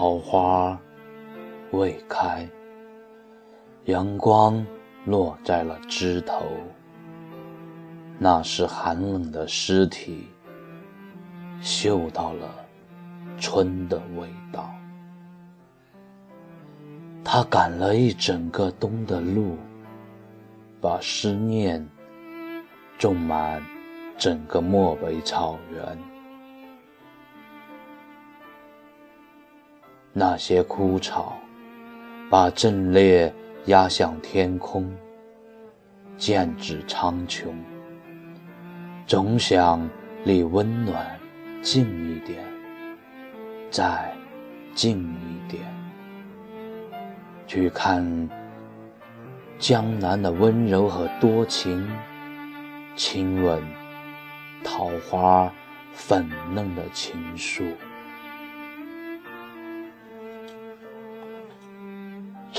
桃花未开，阳光落在了枝头。那是寒冷的尸体，嗅到了春的味道。他赶了一整个冬的路，把思念种满整个漠北草原。那些枯草，把阵列压向天空，剑指苍穹。总想离温暖近一点，再近一点，去看江南的温柔和多情，亲吻桃花粉嫩的情愫。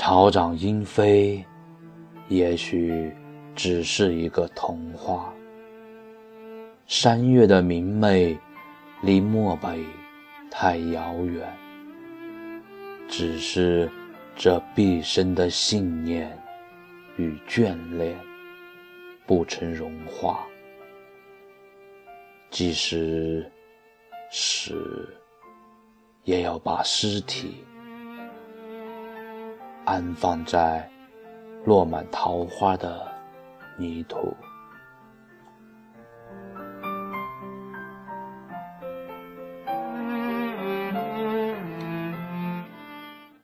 草长莺飞，也许只是一个童话。山岳的明媚，离漠北太遥远。只是这毕生的信念与眷恋，不曾融化。即使死，也要把尸体安放在落满桃花的泥土。